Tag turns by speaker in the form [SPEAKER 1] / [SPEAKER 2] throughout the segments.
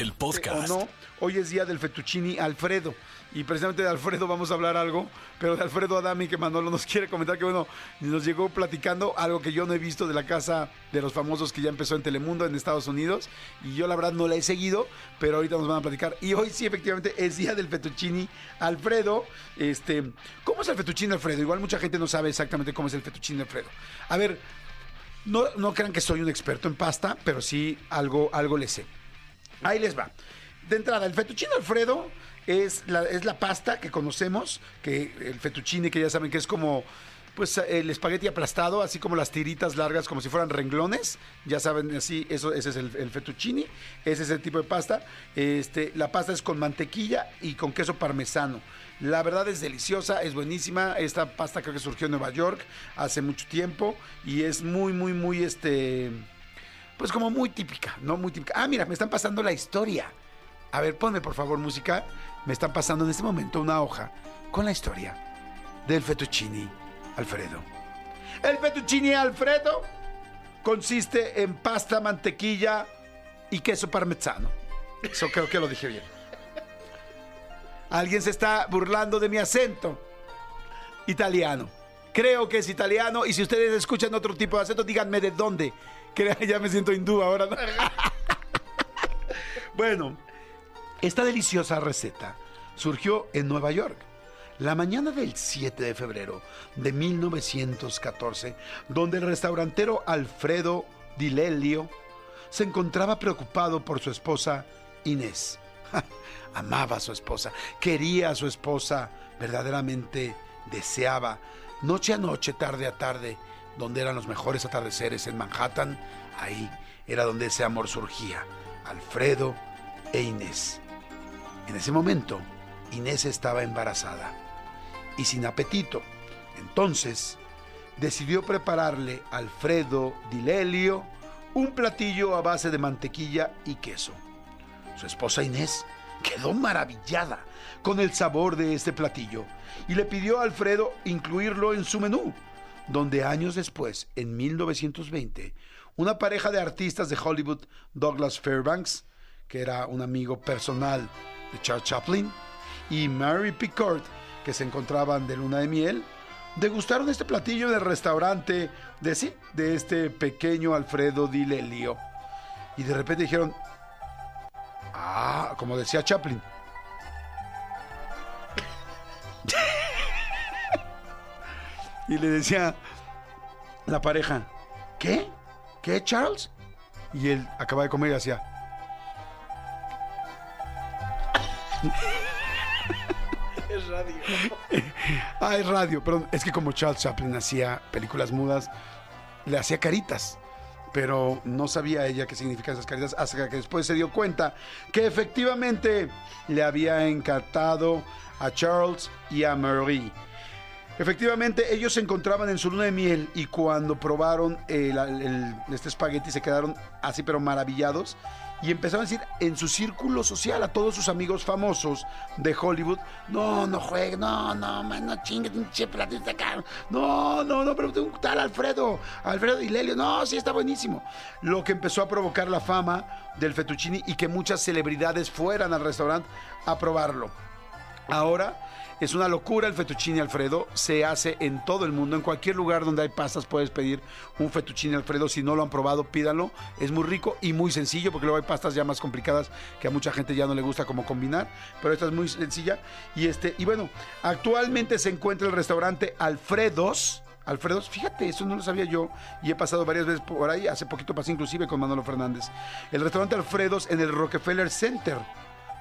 [SPEAKER 1] el
[SPEAKER 2] o
[SPEAKER 1] podcast.
[SPEAKER 2] no, hoy es día del fettuccini Alfredo. Y precisamente de Alfredo vamos a hablar algo, pero de Alfredo Adami que Manolo nos quiere comentar que bueno, nos llegó platicando algo que yo no he visto de la casa de los famosos que ya empezó en Telemundo en Estados Unidos y yo la verdad no la he seguido, pero ahorita nos van a platicar. Y hoy sí efectivamente es día del fettuccini Alfredo. Este, ¿cómo es el fettuccini Alfredo? Igual mucha gente no sabe exactamente cómo es el fettuccini Alfredo. A ver, no, no crean que soy un experto en pasta, pero sí algo, algo le sé. Ahí les va. De entrada, el fettuccine Alfredo es la, es la pasta que conocemos, que el fettuccine, que ya saben que es como pues el espagueti aplastado, así como las tiritas largas, como si fueran renglones, ya saben, así, eso, ese es el, el fettuccine, ese es el tipo de pasta. Este, la pasta es con mantequilla y con queso parmesano. La verdad es deliciosa, es buenísima. Esta pasta creo que surgió en Nueva York hace mucho tiempo y es muy, muy, muy, este, pues como muy típica, ¿no? Muy típica. Ah, mira, me están pasando la historia. A ver, ponme por favor música. Me están pasando en este momento una hoja con la historia del fettuccine Alfredo. El fettuccine Alfredo consiste en pasta, mantequilla y queso parmesano. Eso creo que lo dije bien. Alguien se está burlando de mi acento italiano. Creo que es italiano y si ustedes escuchan otro tipo de acento, díganme de dónde. Ya me siento hindú ahora. ¿no? bueno, esta deliciosa receta surgió en Nueva York. La mañana del 7 de febrero de 1914, donde el restaurantero Alfredo Di Lelio se encontraba preocupado por su esposa Inés. Amaba a su esposa, quería a su esposa, verdaderamente deseaba. Noche a noche, tarde a tarde, donde eran los mejores atardeceres en Manhattan, ahí era donde ese amor surgía. Alfredo e Inés. En ese momento, Inés estaba embarazada y sin apetito. Entonces, decidió prepararle a Alfredo Dilelio un platillo a base de mantequilla y queso. Su esposa Inés quedó maravillada con el sabor de este platillo y le pidió a Alfredo incluirlo en su menú, donde años después, en 1920, una pareja de artistas de Hollywood, Douglas Fairbanks, que era un amigo personal de Charles Chaplin, y Mary Pickard, que se encontraban de luna de miel, degustaron este platillo en el restaurante de sí, de este pequeño Alfredo Di Lelio. Y de repente dijeron, ah, como decía Chaplin. Y le decía la pareja, ¿qué? ¿Qué, Charles? Y él acaba de comer y hacía, Ah, es radio, perdón. Es que como Charles Chaplin hacía películas mudas, le hacía caritas. Pero no sabía ella qué significan esas caritas hasta que después se dio cuenta que efectivamente le había encantado a Charles y a Marie. Efectivamente, ellos se encontraban en su luna de miel y cuando probaron el- el- este espagueti se quedaron así pero maravillados y empezaron a decir en su círculo social a todos sus amigos famosos de Hollywood, no, no juegue, no, no, man, no chingue, pinche caro. no, no, no, pero un tal Alfredo, Alfredo y Lelio, no, sí está buenísimo. Lo que empezó a provocar la fama del fettuccini y que muchas celebridades fueran al restaurante a probarlo. Ahora es una locura el fettuccine Alfredo. Se hace en todo el mundo. En cualquier lugar donde hay pastas puedes pedir un fettuccine Alfredo. Si no lo han probado, pídanlo. Es muy rico y muy sencillo porque luego hay pastas ya más complicadas que a mucha gente ya no le gusta como combinar. Pero esta es muy sencilla. Y, este, y bueno, actualmente se encuentra el restaurante Alfredos. Alfredos, fíjate, eso no lo sabía yo y he pasado varias veces por ahí. Hace poquito pasé inclusive con Manolo Fernández. El restaurante Alfredos en el Rockefeller Center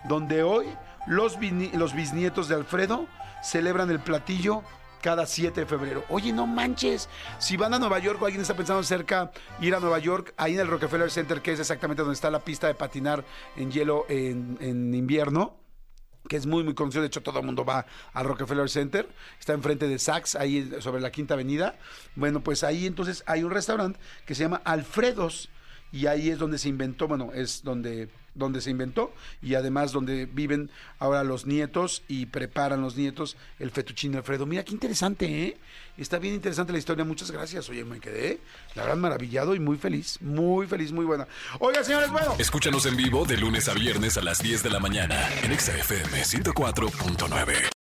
[SPEAKER 2] donde hoy los, los bisnietos de Alfredo celebran el platillo cada 7 de febrero. Oye, no manches, si van a Nueva York o alguien está pensando cerca ir a Nueva York, ahí en el Rockefeller Center, que es exactamente donde está la pista de patinar en hielo en, en invierno, que es muy, muy conocido. De hecho, todo el mundo va al Rockefeller Center. Está enfrente de Saks, ahí sobre la Quinta Avenida. Bueno, pues ahí entonces hay un restaurante que se llama Alfredos. Y ahí es donde se inventó, bueno, es donde, donde se inventó y además donde viven ahora los nietos y preparan los nietos el fettuccine Alfredo. Mira, qué interesante, ¿eh? Está bien interesante la historia. Muchas gracias. Oye, me quedé, la verdad, maravillado y muy feliz. Muy feliz, muy buena. Oiga, señores, bueno.
[SPEAKER 1] Escúchanos en vivo de lunes a viernes a las 10 de la mañana en XFM 104.9.